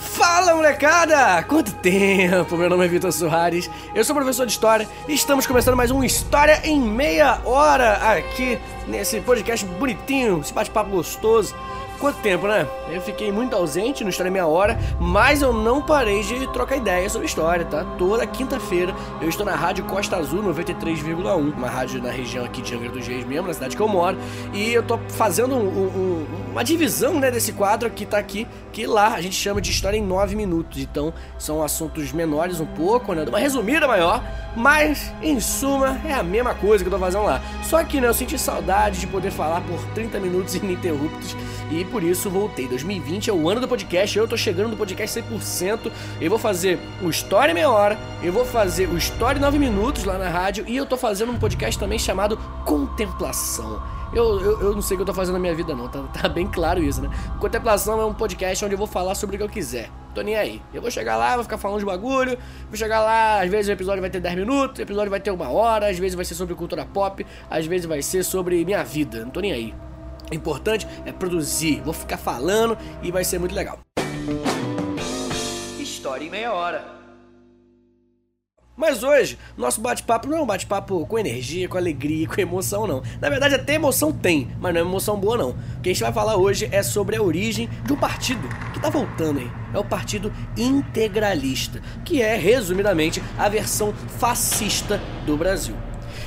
Fala molecada! Quanto tempo! Meu nome é Vitor Soares, eu sou professor de História e estamos começando mais um História em Meia Hora aqui nesse podcast bonitinho, esse bate-papo gostoso Quanto tempo, né? Eu fiquei muito ausente no História Meia Hora, mas eu não parei de trocar ideias sobre história, tá? Toda quinta-feira eu estou na Rádio Costa Azul 93,1, uma rádio na região aqui de Angra dos Reis mesmo, na cidade que eu moro, e eu tô fazendo um, um, uma divisão, né, desse quadro que tá aqui, que lá a gente chama de História em 9 minutos. Então, são assuntos menores um pouco, né? Uma resumida maior, mas em suma é a mesma coisa que eu tô fazendo lá. Só que, né, eu senti saudade de poder falar por 30 minutos ininterruptos e por isso voltei. 2020 é o ano do podcast, eu tô chegando no podcast 100%. Eu vou fazer o Story meia hora, eu vou fazer o Story 9 minutos lá na rádio e eu tô fazendo um podcast também chamado Contemplação. Eu, eu, eu, não sei o que eu tô fazendo na minha vida, não. Tá, tá, bem claro isso, né? Contemplação é um podcast onde eu vou falar sobre o que eu quiser. Tô nem aí. Eu vou chegar lá, vou ficar falando de bagulho. Vou chegar lá, às vezes o episódio vai ter 10 minutos, o episódio vai ter uma hora, às vezes vai ser sobre cultura pop, às vezes vai ser sobre minha vida. Não tô nem aí. O importante é produzir. Vou ficar falando e vai ser muito legal. História em meia hora. Mas hoje, nosso bate-papo não é um bate-papo com energia, com alegria, com emoção, não. Na verdade, até emoção tem, mas não é emoção boa, não. O que a gente vai falar hoje é sobre a origem de um partido que tá voltando aí. É o Partido Integralista, que é, resumidamente, a versão fascista do Brasil.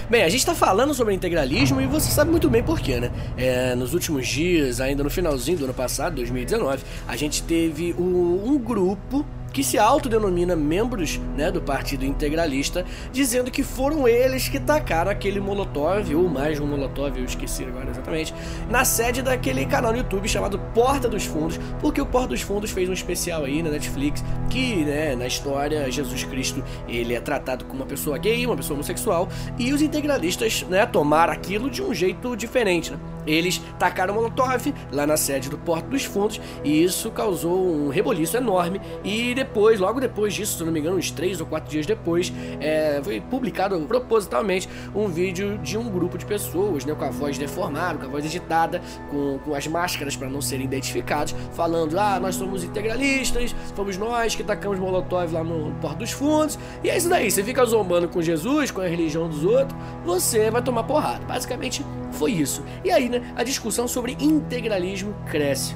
Bem, a gente está falando sobre integralismo e você sabe muito bem porquê, né? É, nos últimos dias, ainda no finalzinho do ano passado, 2019, a gente teve um grupo que se autodenomina membros né, do Partido Integralista, dizendo que foram eles que tacaram aquele molotov, ou mais um molotov, eu esqueci agora exatamente, na sede daquele canal no YouTube chamado Porta dos Fundos, porque o Porta dos Fundos fez um especial aí na Netflix que, né, na história, Jesus Cristo, ele é tratado como uma pessoa gay, uma pessoa homossexual, e os integralistas, né, tomaram aquilo de um jeito diferente, né? Eles tacaram molotov lá na sede do Porto dos Fundos e isso causou um reboliço enorme e depois, logo depois disso, se não me engano, uns três ou quatro dias depois, é, foi publicado propositalmente um vídeo de um grupo de pessoas, né, com a voz deformada, com a voz editada, com, com as máscaras para não serem identificados, falando: ah, nós somos integralistas, fomos nós que tacamos molotov lá no Porto dos Fundos. E é isso daí, você fica zombando com Jesus, com a religião dos outros, você vai tomar porrada. Basicamente foi isso. E aí, né, a discussão sobre integralismo cresce.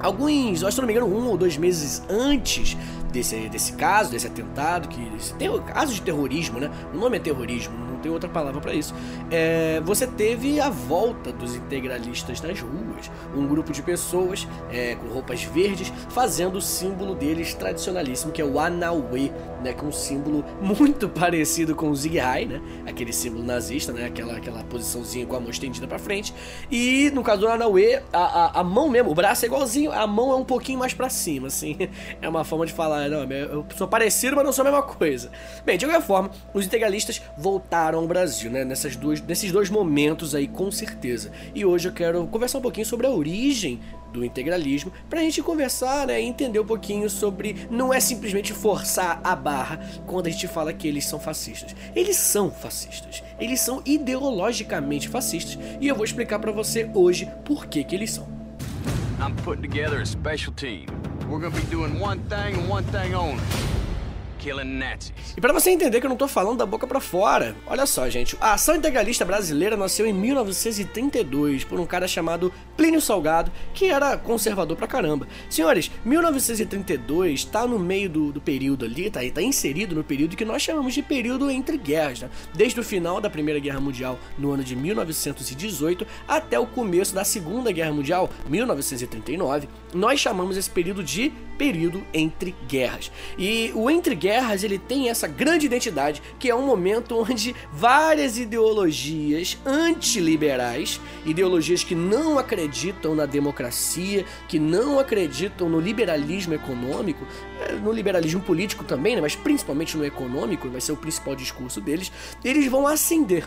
Alguns, acho que não me engano, um ou dois meses antes desse, desse caso, desse atentado, que tem o caso de terrorismo, né? O nome é terrorismo, tem outra palavra para isso. É, você teve a volta dos integralistas nas ruas, um grupo de pessoas é, com roupas verdes fazendo o símbolo deles tradicionalíssimo, que é o Anauê, né? Que é um símbolo muito parecido com o Zig Heil, né? Aquele símbolo nazista, né? Aquela, aquela posiçãozinha com a mão estendida para frente. E no caso do Anauê, a, a, a mão mesmo, o braço é igualzinho, a mão é um pouquinho mais para cima, assim. É uma forma de falar não, eu sou parecido, mas não sou a mesma coisa. Bem, de qualquer forma, os integralistas voltaram ao Brasil, né? Nessas duas, nesses dois momentos aí, com certeza. E hoje eu quero conversar um pouquinho sobre a origem do integralismo, pra gente conversar, né, e entender um pouquinho sobre não é simplesmente forçar a barra quando a gente fala que eles são fascistas. Eles são fascistas. Eles são ideologicamente fascistas e eu vou explicar para você hoje por que que eles são. I'm putting together a special team. We're gonna be doing one thing and one thing only. E para você entender que eu não tô falando da boca para fora, olha só, gente. A ação integralista brasileira nasceu em 1932 por um cara chamado Plínio Salgado, que era conservador pra caramba. Senhores, 1932 tá no meio do, do período ali, tá, tá inserido no período que nós chamamos de período entre guerras, né? Desde o final da Primeira Guerra Mundial, no ano de 1918, até o começo da Segunda Guerra Mundial, 1939, nós chamamos esse período de período entre guerras. E o entre guerras ele tem essa grande identidade que é um momento onde várias ideologias antiliberais, ideologias que não acreditam na democracia, que não acreditam no liberalismo econômico, é, no liberalismo político também, né, mas principalmente no econômico, vai ser o principal discurso deles, eles vão ascender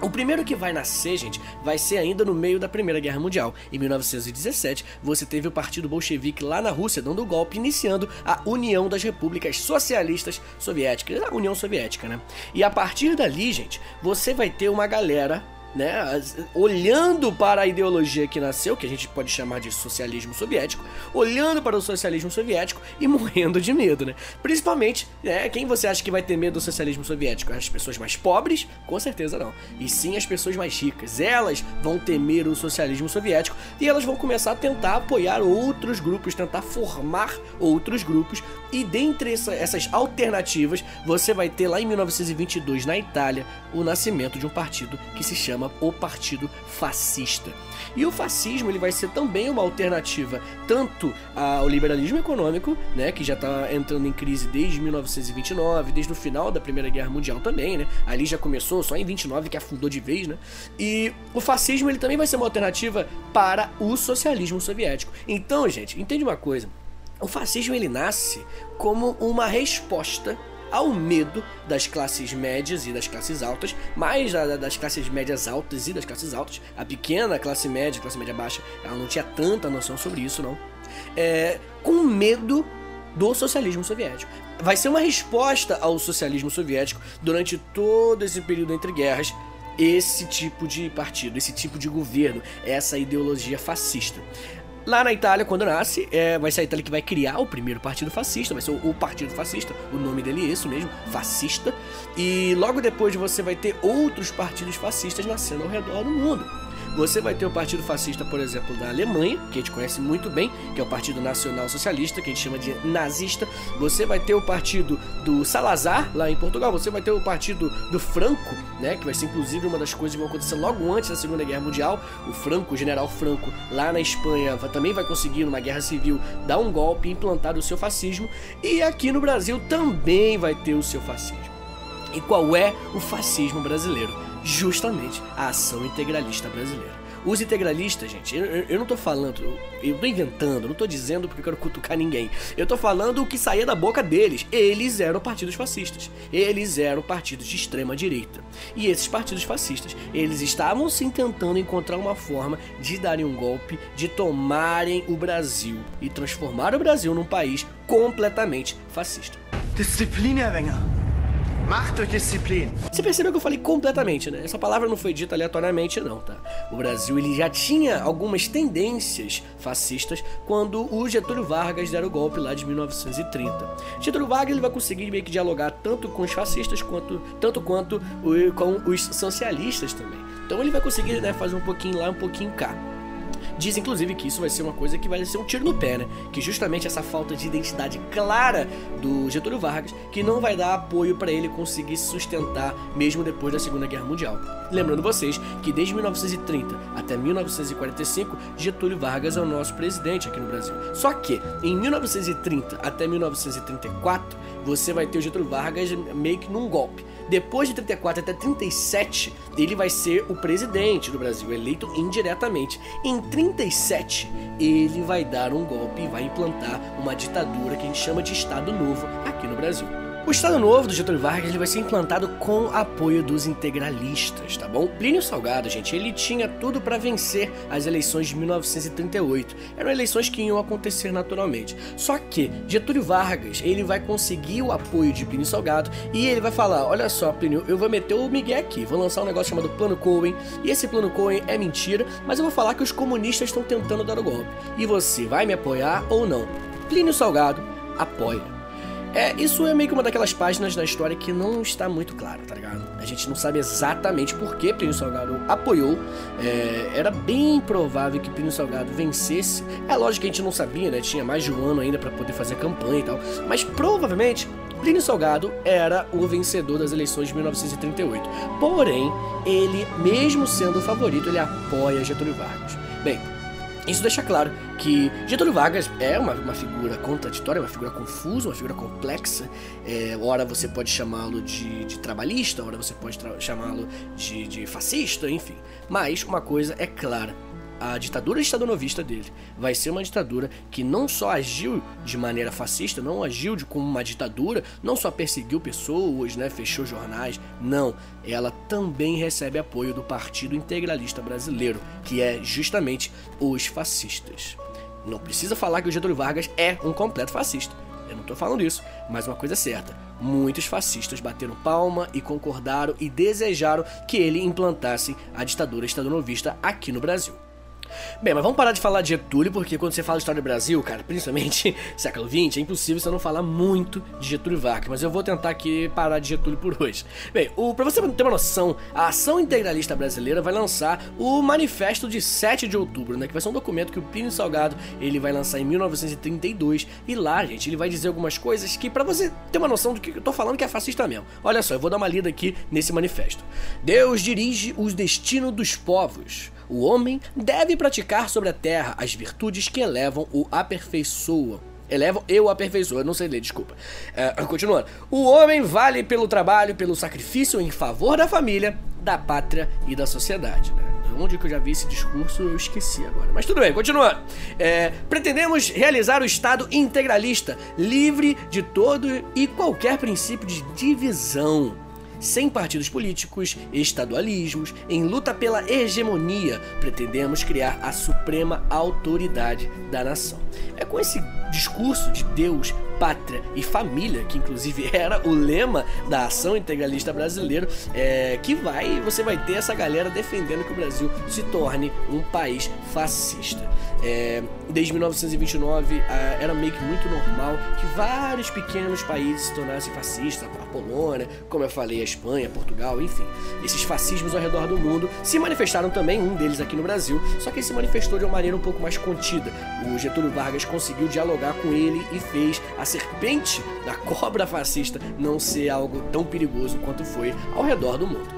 o primeiro que vai nascer, gente, vai ser ainda no meio da Primeira Guerra Mundial. Em 1917, você teve o Partido Bolchevique lá na Rússia dando o golpe, iniciando a União das Repúblicas Socialistas Soviéticas, a União Soviética, né? E a partir dali, gente, você vai ter uma galera né, olhando para a ideologia que nasceu, que a gente pode chamar de socialismo soviético, olhando para o socialismo soviético e morrendo de medo, né? Principalmente, né, quem você acha que vai ter medo do socialismo soviético? As pessoas mais pobres? Com certeza não. E sim as pessoas mais ricas. Elas vão temer o socialismo soviético e elas vão começar a tentar apoiar outros grupos, tentar formar outros grupos. E dentre essa, essas alternativas, você vai ter lá em 1922 na Itália o nascimento de um partido que se chama chama o Partido Fascista. E o fascismo ele vai ser também uma alternativa tanto ao liberalismo econômico, né, que já está entrando em crise desde 1929, desde o final da Primeira Guerra Mundial também, né? Ali já começou, só em 29 que afundou de vez, né? E o fascismo ele também vai ser uma alternativa para o socialismo soviético. Então, gente, entende uma coisa? O fascismo ele nasce como uma resposta ao medo das classes médias e das classes altas, mais das classes médias altas e das classes altas. A pequena classe média, classe média baixa, ela não tinha tanta noção sobre isso, não. É, com medo do socialismo soviético. Vai ser uma resposta ao socialismo soviético durante todo esse período entre guerras. Esse tipo de partido, esse tipo de governo, essa ideologia fascista. Lá na Itália, quando nasce, é, vai ser a Itália que vai criar o primeiro partido fascista, vai ser o, o Partido Fascista, o nome dele é esse mesmo, fascista. E logo depois você vai ter outros partidos fascistas nascendo ao redor do mundo. Você vai ter o Partido Fascista, por exemplo, da Alemanha, que a gente conhece muito bem, que é o Partido Nacional Socialista, que a gente chama de nazista. Você vai ter o Partido do Salazar, lá em Portugal. Você vai ter o Partido do Franco, né, que vai ser inclusive uma das coisas que vão acontecer logo antes da Segunda Guerra Mundial. O Franco, o General Franco, lá na Espanha, também vai conseguir, numa guerra civil, dar um golpe e implantar o seu fascismo. E aqui no Brasil também vai ter o seu fascismo. E qual é o fascismo brasileiro? Justamente a ação integralista brasileira. Os integralistas, gente, eu, eu não tô falando, eu tô inventando, não tô dizendo porque eu quero cutucar ninguém. Eu tô falando o que saía da boca deles. Eles eram partidos fascistas. Eles eram partidos de extrema direita. E esses partidos fascistas, eles estavam se tentando encontrar uma forma de darem um golpe, de tomarem o Brasil e transformar o Brasil num país completamente fascista. Disciplina, Wenger. Macht durch Disziplin. Você percebeu que eu falei completamente, né? Essa palavra não foi dita aleatoriamente, não, tá? O Brasil ele já tinha algumas tendências fascistas quando o Getúlio Vargas deram o golpe lá de 1930. Getúlio Vargas ele vai conseguir meio que dialogar tanto com os fascistas quanto tanto quanto com os socialistas também. Então ele vai conseguir né, fazer um pouquinho lá, um pouquinho cá. Diz inclusive que isso vai ser uma coisa que vai ser um tiro no pé, né? Que justamente essa falta de identidade clara do Getúlio Vargas que não vai dar apoio para ele conseguir se sustentar mesmo depois da Segunda Guerra Mundial. Lembrando vocês que desde 1930 até 1945 Getúlio Vargas é o nosso presidente aqui no Brasil. Só que em 1930 até 1934 você vai ter o Getúlio Vargas meio que num golpe. Depois de 34 até 37, ele vai ser o presidente do Brasil, eleito indiretamente. Em 37, ele vai dar um golpe e vai implantar uma ditadura que a gente chama de Estado Novo aqui no Brasil. O Estado Novo do Getúlio Vargas ele vai ser implantado com apoio dos integralistas, tá bom? Plínio Salgado, gente, ele tinha tudo para vencer as eleições de 1938. Eram eleições que iam acontecer naturalmente. Só que Getúlio Vargas, ele vai conseguir o apoio de Plínio Salgado e ele vai falar: "Olha só, Plínio, eu vou meter o Miguel aqui, vou lançar um negócio chamado Plano Cohen, e esse Plano Cohen é mentira, mas eu vou falar que os comunistas estão tentando dar o golpe. E você vai me apoiar ou não?" Plínio Salgado apoia. É, isso é meio que uma daquelas páginas da história que não está muito claro, tá ligado? A gente não sabe exatamente por que Plínio Salgado apoiou. É, era bem provável que Plínio Salgado vencesse. É lógico que a gente não sabia, né? Tinha mais de um ano ainda para poder fazer campanha e tal. Mas provavelmente Plínio Salgado era o vencedor das eleições de 1938. Porém, ele, mesmo sendo o favorito, ele apoia Getúlio Vargas. Bem, isso deixa claro que Getúlio Vargas é uma, uma figura contraditória, uma figura confusa, uma figura complexa. É, ora você pode chamá-lo de, de, trabalhista, ora você pode chamá-lo de, de fascista, enfim. Mas uma coisa é clara: a ditadura estadonovista dele vai ser uma ditadura que não só agiu de maneira fascista, não agiu de como uma ditadura, não só perseguiu pessoas, né, fechou jornais, não, ela também recebe apoio do Partido Integralista Brasileiro, que é justamente os fascistas. Não precisa falar que o Getúlio Vargas é um completo fascista. Eu não tô falando isso, mas uma coisa é certa: muitos fascistas bateram palma e concordaram e desejaram que ele implantasse a ditadura estadounidense aqui no Brasil. Bem, mas vamos parar de falar de Getúlio, porque quando você fala história do Brasil, cara, principalmente século XX, é impossível você não falar muito de Getúlio Vargas, mas eu vou tentar aqui parar de Getúlio por hoje. Bem, o, pra você ter uma noção, a Ação Integralista Brasileira vai lançar o Manifesto de 7 de Outubro, né, que vai ser um documento que o Plínio Salgado ele vai lançar em 1932, e lá, gente, ele vai dizer algumas coisas que, para você ter uma noção do que eu tô falando que é fascista mesmo. Olha só, eu vou dar uma lida aqui nesse manifesto. Deus dirige os destinos dos povos. O homem deve praticar sobre a terra as virtudes que elevam o aperfeiçoam. Elevam e o aperfeiçoam, não sei ler, desculpa. É, continuando. O homem vale pelo trabalho, pelo sacrifício em favor da família, da pátria e da sociedade. Né? Onde que eu já vi esse discurso, eu esqueci agora. Mas tudo bem, continuando. É, pretendemos realizar o Estado integralista, livre de todo e qualquer princípio de divisão sem partidos políticos, estadualismos, em luta pela hegemonia, pretendemos criar a suprema autoridade da nação. É com esse discurso de Deus, pátria e família, que inclusive era o lema da ação integralista brasileira, é, que vai, você vai ter essa galera defendendo que o Brasil se torne um país fascista. É, desde 1929 era meio que muito normal que vários pequenos países se tornassem fascistas, a Polônia, como eu falei, a Espanha, Portugal, enfim. Esses fascismos ao redor do mundo se manifestaram também, um deles aqui no Brasil, só que ele se manifestou de uma maneira um pouco mais contida. O Getúlio Vargas conseguiu dialogar com ele e fez a serpente da cobra fascista não ser algo tão perigoso quanto foi ao redor do mundo.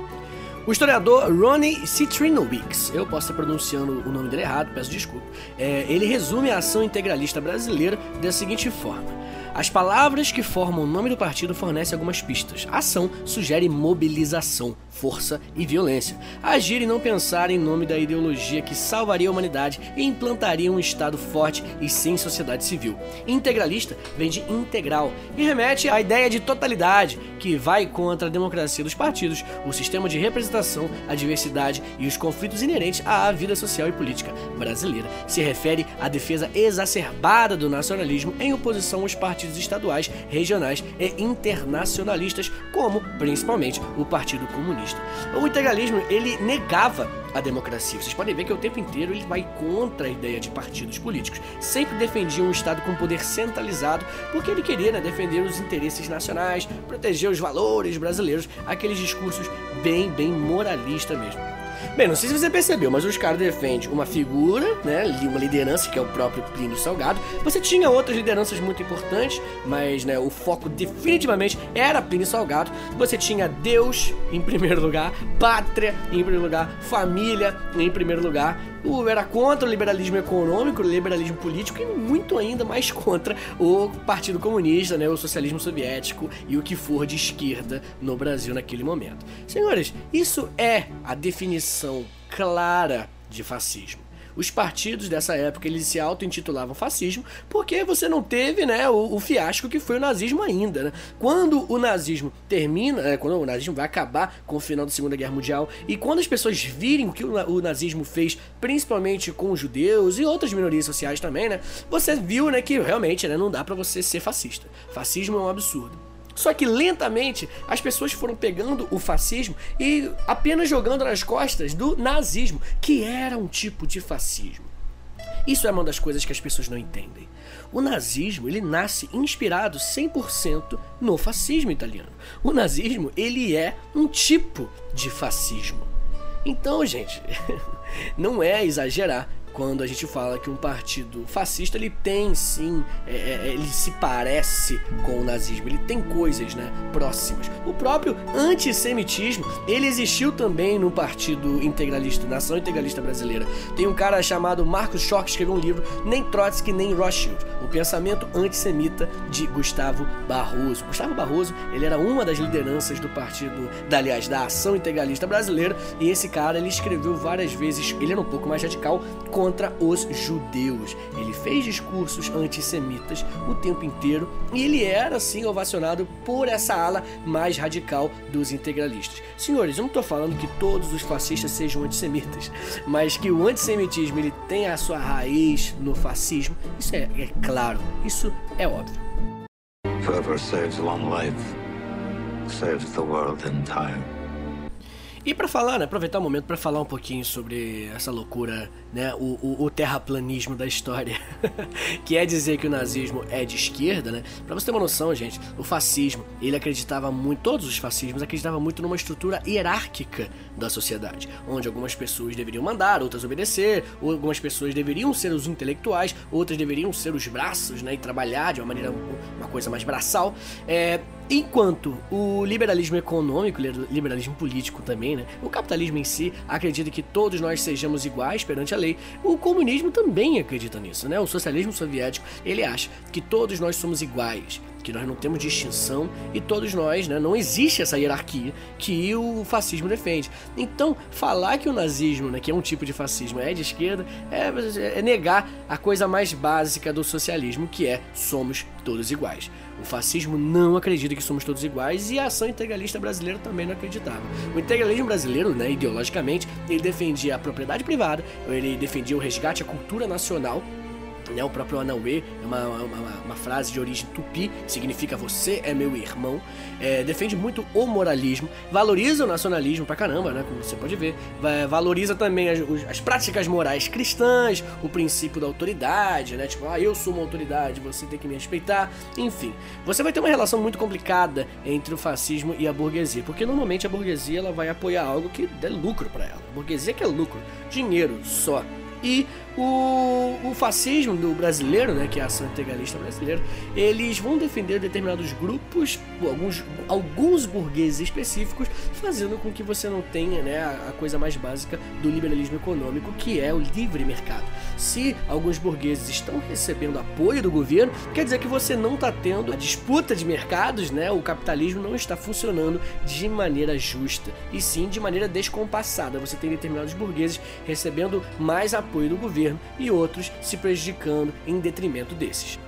O historiador Ronnie Citrinowicz, eu posso estar pronunciando o nome dele errado, peço desculpa, é, ele resume a ação integralista brasileira da seguinte forma. As palavras que formam o nome do partido fornecem algumas pistas. Ação sugere mobilização, força e violência. Agir e não pensar em nome da ideologia que salvaria a humanidade e implantaria um Estado forte e sem sociedade civil. Integralista vem de integral e remete à ideia de totalidade, que vai contra a democracia dos partidos, o sistema de representação, a diversidade e os conflitos inerentes à vida social e política brasileira. Se refere à defesa exacerbada do nacionalismo em oposição aos partidos partidos estaduais, regionais e internacionalistas, como principalmente o Partido Comunista. O integralismo ele negava a democracia. Vocês podem ver que o tempo inteiro ele vai contra a ideia de partidos políticos. Sempre defendia um Estado com poder centralizado, porque ele queria né, defender os interesses nacionais, proteger os valores brasileiros, aqueles discursos bem, bem moralista mesmo. Bem, não sei se você percebeu, mas os caras defendem uma figura, né, uma liderança que é o próprio Plínio Salgado. Você tinha outras lideranças muito importantes, mas né, o foco definitivamente era Plínio Salgado. Você tinha Deus em primeiro lugar, pátria em primeiro lugar, família em primeiro lugar. O era contra o liberalismo econômico, o liberalismo político e muito ainda mais contra o Partido Comunista, né, o socialismo soviético e o que for de esquerda no Brasil naquele momento. Senhores, isso é a definição clara de fascismo. Os partidos dessa época eles se auto-intitulavam fascismo porque você não teve né, o, o, fiasco que foi o nazismo ainda. Né? Quando o nazismo termina, é, quando o nazismo vai acabar com o final da Segunda Guerra Mundial e quando as pessoas virem o que o, o nazismo fez, principalmente com os judeus e outras minorias sociais também, né, você viu né, que realmente né, não dá para você ser fascista. Fascismo é um absurdo. Só que lentamente as pessoas foram pegando o fascismo e apenas jogando nas costas do nazismo, que era um tipo de fascismo. Isso é uma das coisas que as pessoas não entendem. O nazismo, ele nasce inspirado 100% no fascismo italiano. O nazismo, ele é um tipo de fascismo. Então, gente, não é exagerar quando a gente fala que um partido fascista ele tem sim, é, é, ele se parece com o nazismo, ele tem coisas né, próximas. O próprio antissemitismo ele existiu também no Partido Integralista, Nação Integralista Brasileira. Tem um cara chamado Marcos Schock que escreveu um livro, Nem Trotsky nem Rothschild, o pensamento antissemita de Gustavo Barroso. Gustavo Barroso ele era uma das lideranças do partido, da, aliás, da Ação Integralista Brasileira e esse cara ele escreveu várias vezes, ele era um pouco mais radical contra os judeus. Ele fez discursos antissemitas o tempo inteiro e ele era assim ovacionado por essa ala mais radical dos integralistas. Senhores, eu não estou falando que todos os fascistas sejam antissemitas, mas que o antissemitismo ele tem a sua raiz no fascismo, isso é, é claro, isso é óbvio. Whoever saves long life saves the world entire. E para falar, né, aproveitar o momento para falar um pouquinho sobre essa loucura, né, o, o, o terraplanismo da história, que é dizer que o nazismo é de esquerda, né? Para você ter uma noção, gente, o fascismo, ele acreditava muito, todos os fascismos acreditavam muito numa estrutura hierárquica da sociedade, onde algumas pessoas deveriam mandar, outras obedecer, algumas pessoas deveriam ser os intelectuais, outras deveriam ser os braços, né, e trabalhar de uma maneira, uma coisa mais braçal. É, Enquanto o liberalismo econômico, liberalismo político também, né? O capitalismo em si acredita que todos nós sejamos iguais perante a lei. O comunismo também acredita nisso, né? O socialismo soviético, ele acha que todos nós somos iguais, que nós não temos distinção e todos nós, né, não existe essa hierarquia que o fascismo defende. Então, falar que o nazismo, né, que é um tipo de fascismo, é de esquerda, é, é negar a coisa mais básica do socialismo, que é somos todos iguais. O fascismo não acredita que somos todos iguais e a ação integralista brasileira também não acreditava. O integralismo brasileiro, né, ideologicamente, ele defendia a propriedade privada, ele defendia o resgate à cultura nacional né, o próprio Anauê é uma, uma, uma, frase de origem tupi, que significa você é meu irmão. É, defende muito o moralismo, valoriza o nacionalismo pra caramba, né, como você pode ver. Valoriza também as, as práticas morais cristãs, o princípio da autoridade, né, tipo, ah, eu sou uma autoridade, você tem que me respeitar. Enfim, você vai ter uma relação muito complicada entre o fascismo e a burguesia, porque normalmente a burguesia ela vai apoiar algo que dê lucro para ela. A burguesia quer lucro, dinheiro só. E o, o fascismo do brasileiro, né, que é a ação integralista brasileira, eles vão defender determinados grupos, alguns, alguns burgueses específicos, fazendo com que você não tenha né, a, a coisa mais básica do liberalismo econômico, que é o livre mercado. Se alguns burgueses estão recebendo apoio do governo, quer dizer que você não está tendo a disputa de mercados, né, o capitalismo não está funcionando de maneira justa, e sim de maneira descompassada. Você tem determinados burgueses recebendo mais apoio do governo e outros se prejudicando em detrimento desses.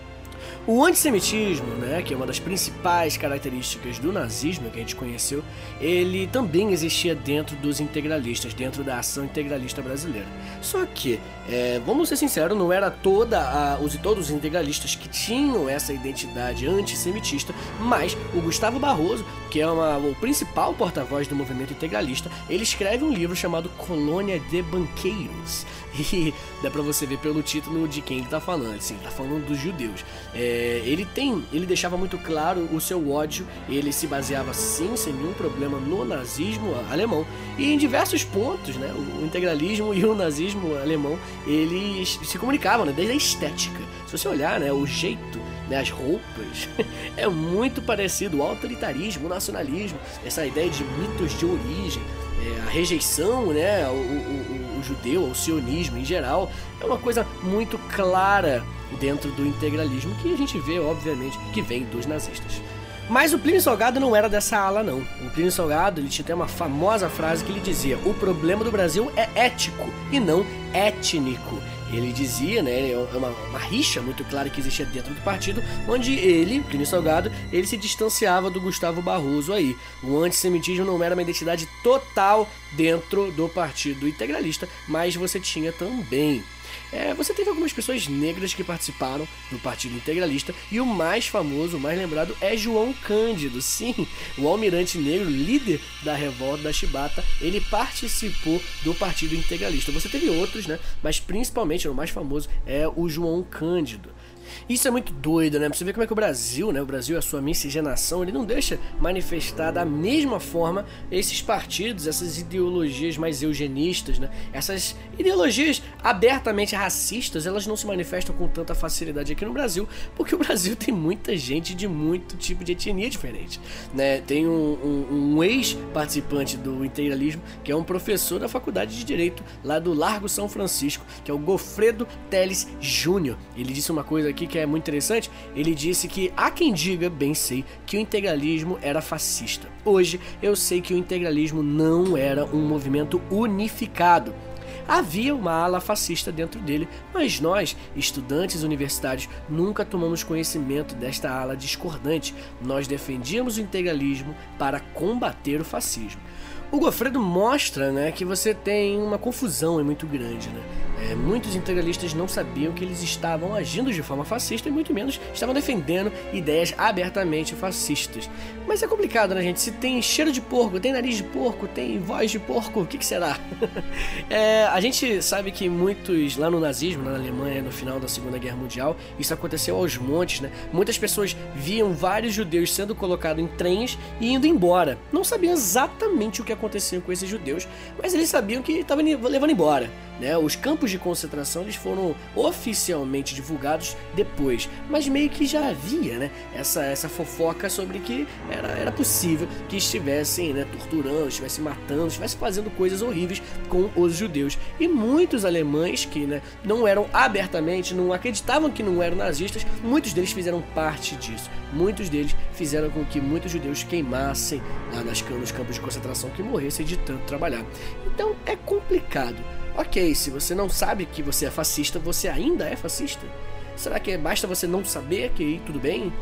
O antissemitismo, né, que é uma das principais características do nazismo que a gente conheceu, ele também existia dentro dos integralistas, dentro da ação integralista brasileira. Só que, é, vamos ser sinceros, não era toda a, os todos os integralistas que tinham essa identidade antissemitista, mas o Gustavo Barroso, que é uma, o principal porta-voz do movimento integralista, ele escreve um livro chamado Colônia de Banqueiros. E dá pra você ver pelo título de quem ele tá falando. Assim, tá falando dos judeus. É, ele tem, ele deixava muito claro o seu ódio. Ele se baseava sim, sem nenhum problema, no nazismo alemão. E em diversos pontos, né? O integralismo e o nazismo alemão, eles se comunicavam, né? Desde a estética. Se você olhar, né? O jeito né, as roupas, é muito parecido. O autoritarismo, o nacionalismo, essa ideia de mitos de origem, é, a rejeição né, ao, ao, judeu, ao sionismo em geral, é uma coisa muito clara dentro do integralismo que a gente vê, obviamente, que vem dos nazistas. Mas o Plínio Salgado não era dessa ala, não. O Plínio Salgado ele tinha uma famosa frase que ele dizia: o problema do Brasil é ético e não étnico. Ele dizia, né, é uma, uma rixa muito clara que existia dentro do partido, onde ele, Plínio Salgado, ele se distanciava do Gustavo Barroso aí. O antissemitismo não era uma identidade total dentro do partido integralista, mas você tinha também é, você teve algumas pessoas negras que participaram do Partido Integralista e o mais famoso, o mais lembrado é João Cândido. Sim, o almirante negro, líder da revolta da Chibata, ele participou do Partido Integralista. Você teve outros, né? Mas principalmente o mais famoso é o João Cândido. Isso é muito doido, né? Pra você ver como é que o Brasil, né? O Brasil, a sua miscigenação, ele não deixa manifestar da mesma forma esses partidos, essas ideologias mais eugenistas, né? Essas ideologias abertamente racistas, elas não se manifestam com tanta facilidade aqui no Brasil, porque o Brasil tem muita gente de muito tipo de etnia diferente, né? Tem um, um, um ex-participante do integralismo, que é um professor da Faculdade de Direito lá do Largo São Francisco, que é o Gofredo Teles Júnior. Ele disse uma coisa aqui aqui que é muito interessante, ele disse que há quem diga, bem sei, que o integralismo era fascista. Hoje eu sei que o integralismo não era um movimento unificado. Havia uma ala fascista dentro dele, mas nós, estudantes universitários, nunca tomamos conhecimento desta ala discordante. Nós defendíamos o integralismo para combater o fascismo. O Gofredo mostra né, que você tem uma confusão muito grande. Né? É, muitos integralistas não sabiam que eles estavam agindo de forma fascista e muito menos estavam defendendo ideias abertamente fascistas. Mas é complicado, né, gente? Se tem cheiro de porco, tem nariz de porco, tem voz de porco, o que, que será? é, a gente sabe que muitos, lá no nazismo, na Alemanha, no final da Segunda Guerra Mundial, isso aconteceu aos montes, né? Muitas pessoas viam vários judeus sendo colocados em trens e indo embora. Não sabiam exatamente o que acontecia com esses judeus, mas eles sabiam que estavam levando embora. Né? Os campos de concentração eles foram oficialmente divulgados depois, mas meio que já havia né? essa, essa fofoca sobre que era, era possível que estivessem né, torturando, estivessem matando, estivessem fazendo coisas horríveis com os judeus. E muitos alemães que né, não eram abertamente, não acreditavam que não eram nazistas, muitos deles fizeram parte disso. Muitos deles fizeram com que muitos judeus queimassem lá nas, nos campos de concentração, que morressem de tanto trabalhar. Então é complicado. Ok, se você não sabe que você é fascista, você ainda é fascista? Será que basta você não saber que tudo bem?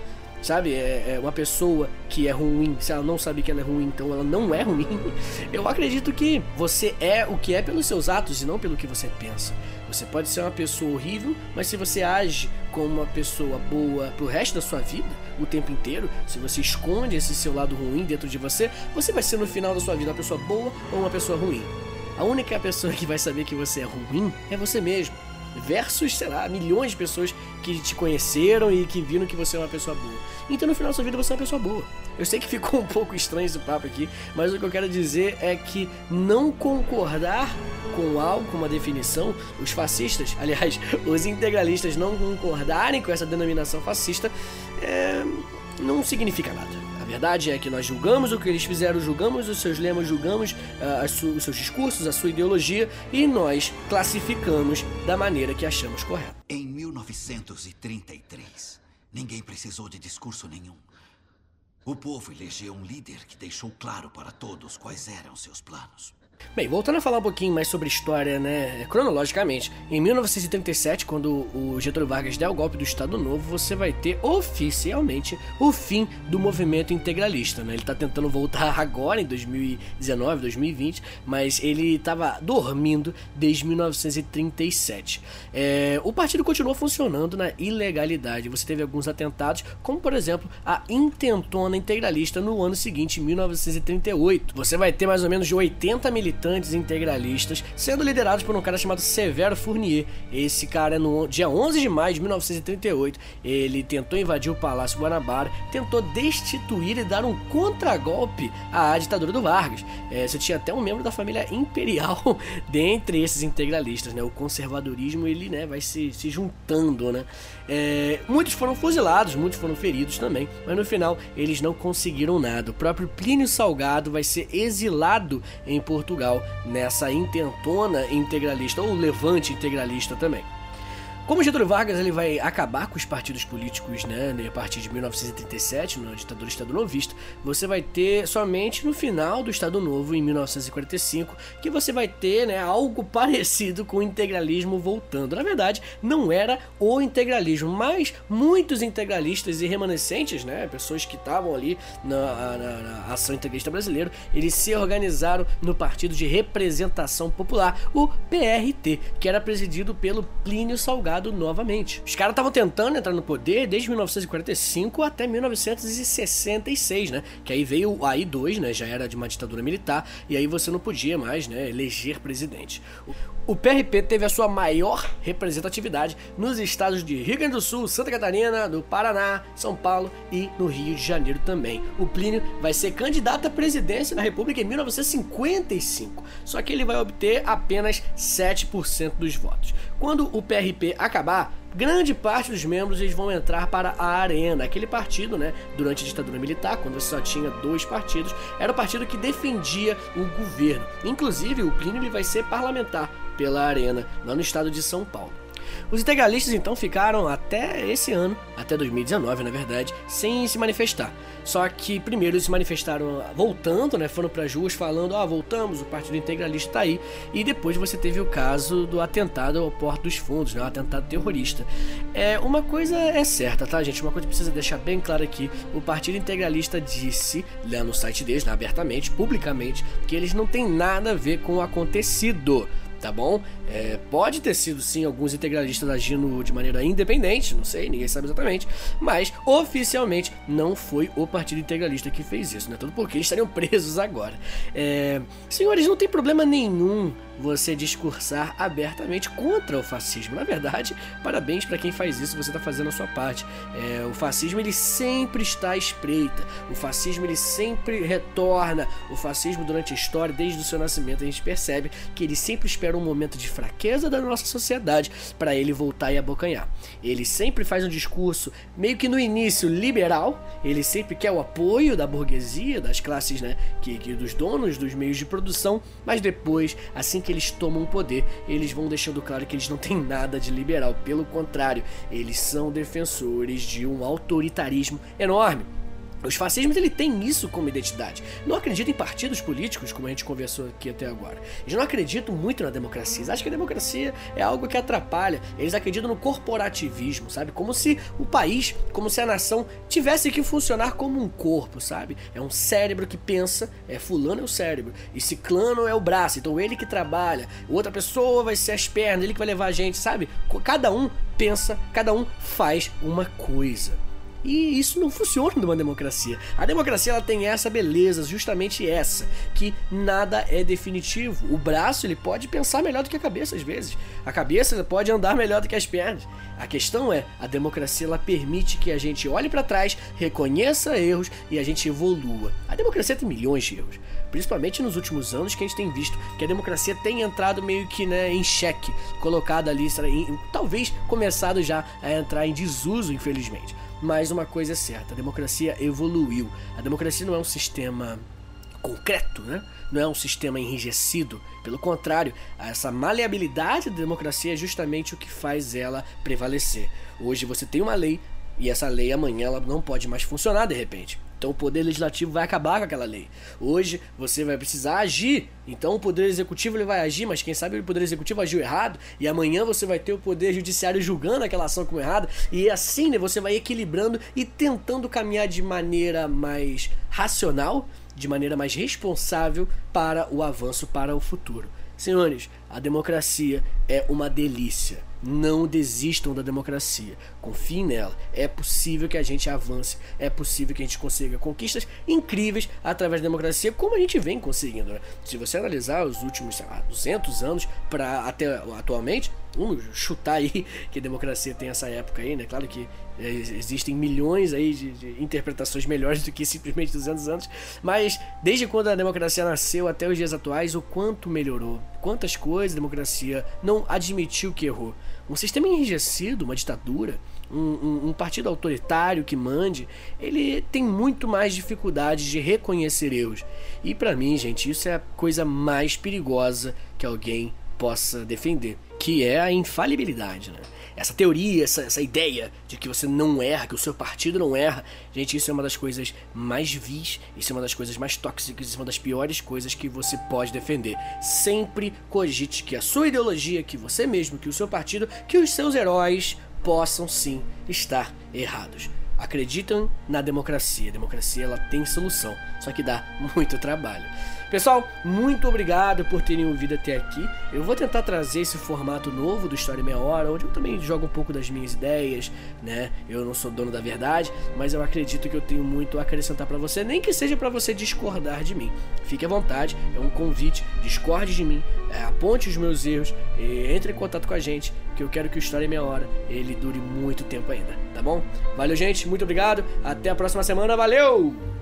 Sabe, é, é, uma pessoa que é ruim, se ela não sabe que ela é ruim, então ela não é ruim. Eu acredito que você é o que é pelos seus atos e não pelo que você pensa. Você pode ser uma pessoa horrível, mas se você age como uma pessoa boa pro resto da sua vida, o tempo inteiro, se você esconde esse seu lado ruim dentro de você, você vai ser no final da sua vida uma pessoa boa ou uma pessoa ruim. A única pessoa que vai saber que você é ruim é você mesmo. Versus, sei lá, milhões de pessoas que te conheceram e que viram que você é uma pessoa boa. Então no final da sua vida você é uma pessoa boa. Eu sei que ficou um pouco estranho esse papo aqui, mas o que eu quero dizer é que não concordar com algo, com uma definição, os fascistas, aliás, os integralistas não concordarem com essa denominação fascista, é, não significa nada verdade é que nós julgamos o que eles fizeram, julgamos os seus lemas, julgamos uh, os seus discursos, a sua ideologia e nós classificamos da maneira que achamos correta. Em 1933, ninguém precisou de discurso nenhum. O povo elegeu um líder que deixou claro para todos quais eram seus planos. Bem, voltando a falar um pouquinho mais sobre história, né, cronologicamente, em 1937, quando o Getúlio Vargas der o golpe do Estado Novo, você vai ter oficialmente o fim do movimento integralista, né? Ele tá tentando voltar agora em 2019, 2020, mas ele estava dormindo desde 1937. É, o partido continuou funcionando na ilegalidade. Você teve alguns atentados, como por exemplo a intentona integralista no ano seguinte, 1938. Você vai ter mais ou menos de 80 militares militantes integralistas, sendo liderados por um cara chamado Severo Fournier. Esse cara, no dia 11 de maio de 1938, ele tentou invadir o Palácio Guanabara, tentou destituir e dar um contragolpe à ditadura do Vargas. É, você tinha até um membro da família imperial dentre esses integralistas, né? O conservadorismo ele, né, vai se, se juntando, né? É, muitos foram fuzilados, muitos foram feridos também, mas no final eles não conseguiram nada. O próprio Plínio Salgado vai ser exilado em Portugal Portugal nessa intentona integralista ou levante integralista também. Como Getúlio Vargas ele vai acabar com os partidos políticos né, a partir de 1937, na ditadura estadonovista, você vai ter somente no final do Estado Novo, em 1945, que você vai ter né, algo parecido com o integralismo voltando. Na verdade, não era o integralismo, mas muitos integralistas e remanescentes, né, pessoas que estavam ali na, na, na ação integralista brasileira, eles se organizaram no Partido de Representação Popular, o PRT, que era presidido pelo Plínio Salgado novamente. Os caras estavam tentando entrar no poder desde 1945 até 1966, né? Que aí veio o AI-2, né? Já era de uma ditadura militar e aí você não podia mais, né? Eleger presidente. O PRP teve a sua maior representatividade nos estados de Rio Grande do Sul, Santa Catarina, do Paraná, São Paulo e no Rio de Janeiro também. O Plínio vai ser candidato à presidência da República em 1955, só que ele vai obter apenas 7% dos votos. Quando o PRP acabar, grande parte dos membros eles vão entrar para a Arena, aquele partido, né, durante a ditadura militar, quando você só tinha dois partidos, era o partido que defendia o governo. Inclusive, o Plínio ele vai ser parlamentar pela Arena, lá no estado de São Paulo. Os integralistas então ficaram até esse ano, até 2019 na verdade, sem se manifestar. Só que primeiro eles se manifestaram voltando, né? Foram para as ruas falando: "Ah, voltamos, o Partido Integralista está aí". E depois você teve o caso do atentado ao Porto dos Fundos, né? Atentado terrorista. É, uma coisa é certa, tá, gente? Uma coisa precisa deixar bem claro aqui, o Partido Integralista disse lá no site deles, né, abertamente, publicamente, que eles não têm nada a ver com o acontecido tá bom? É, pode ter sido sim alguns integralistas agindo de maneira independente, não sei, ninguém sabe exatamente, mas oficialmente não foi o Partido Integralista que fez isso, né? Tudo porque eles estariam presos agora. É, senhores, não tem problema nenhum você discursar abertamente contra o fascismo. Na verdade, parabéns para quem faz isso, você está fazendo a sua parte. É, o fascismo ele sempre está à espreita, o fascismo ele sempre retorna. O fascismo durante a história, desde o seu nascimento, a gente percebe que ele sempre espera um momento de fraqueza da nossa sociedade para ele voltar e abocanhar. Ele sempre faz um discurso meio que no início liberal, ele sempre quer o apoio da burguesia, das classes, né, que, que dos donos dos meios de produção, mas depois, assim que eles tomam o poder, eles vão deixando claro que eles não têm nada de liberal. Pelo contrário, eles são defensores de um autoritarismo enorme. Os fascismos ele tem isso como identidade. Não acreditam em partidos políticos, como a gente conversou aqui até agora. Eles não acreditam muito na democracia. Eles acham que a democracia é algo que atrapalha. Eles acreditam no corporativismo, sabe? Como se o país, como se a nação tivesse que funcionar como um corpo, sabe? É um cérebro que pensa, é fulano é o cérebro, e ciclano é o braço, então ele que trabalha, outra pessoa vai ser as pernas, ele que vai levar a gente, sabe? Cada um pensa, cada um faz uma coisa. E isso não funciona numa democracia. A democracia ela tem essa beleza, justamente essa, que nada é definitivo. O braço ele pode pensar melhor do que a cabeça às vezes. A cabeça pode andar melhor do que as pernas. A questão é, a democracia ela permite que a gente olhe para trás, reconheça erros e a gente evolua. A democracia tem milhões de erros, principalmente nos últimos anos que a gente tem visto que a democracia tem entrado meio que né, em xeque, colocada ali, talvez começado já a entrar em desuso, infelizmente. Mas uma coisa é certa, a democracia evoluiu. A democracia não é um sistema concreto, né? Não é um sistema enrijecido. Pelo contrário, essa maleabilidade da democracia é justamente o que faz ela prevalecer. Hoje você tem uma lei e essa lei amanhã ela não pode mais funcionar de repente. Então o poder legislativo vai acabar com aquela lei. Hoje você vai precisar agir. Então o poder executivo ele vai agir, mas quem sabe o poder executivo agiu errado e amanhã você vai ter o poder judiciário julgando aquela ação como errada e assim né, você vai equilibrando e tentando caminhar de maneira mais racional, de maneira mais responsável para o avanço para o futuro. Senhores, a democracia é uma delícia não desistam da democracia. Confiem nela. É possível que a gente avance. É possível que a gente consiga conquistas incríveis através da democracia, como a gente vem conseguindo. Né? Se você analisar os últimos lá, 200 anos para até atualmente, vamos chutar aí que a democracia tem essa época aí, né? Claro que é, existem milhões aí de, de, interpretações melhores do que simplesmente 200 anos, mas desde quando a democracia nasceu até os dias atuais, o quanto melhorou, quantas coisas a democracia não admitiu que errou. Um sistema enrijecido, uma ditadura, um, um, um, partido autoritário que mande, ele tem muito mais dificuldade de reconhecer erros. E para mim, gente, isso é a coisa mais perigosa que alguém possa defender, que é a infalibilidade, né? essa teoria, essa, essa ideia de que você não erra, que o seu partido não erra, gente, isso é uma das coisas mais vis, isso é uma das coisas mais tóxicas, isso é uma das piores coisas que você pode defender. Sempre cogite que a sua ideologia, que você mesmo, que o seu partido, que os seus heróis possam sim estar errados acreditam na democracia. A democracia ela tem solução, só que dá muito trabalho. Pessoal, muito obrigado por terem ouvido até aqui. Eu vou tentar trazer esse formato novo do História Meia Hora, onde eu também jogo um pouco das minhas ideias, né? Eu não sou dono da verdade, mas eu acredito que eu tenho muito a acrescentar para você, nem que seja para você discordar de mim. Fique à vontade, é um convite, discorde de mim, é, aponte os meus erros, entre em contato com a gente, que eu quero que o História Meia Hora ele dure muito tempo ainda, tá bom? Valeu, gente, muito obrigado, até a próxima semana, valeu!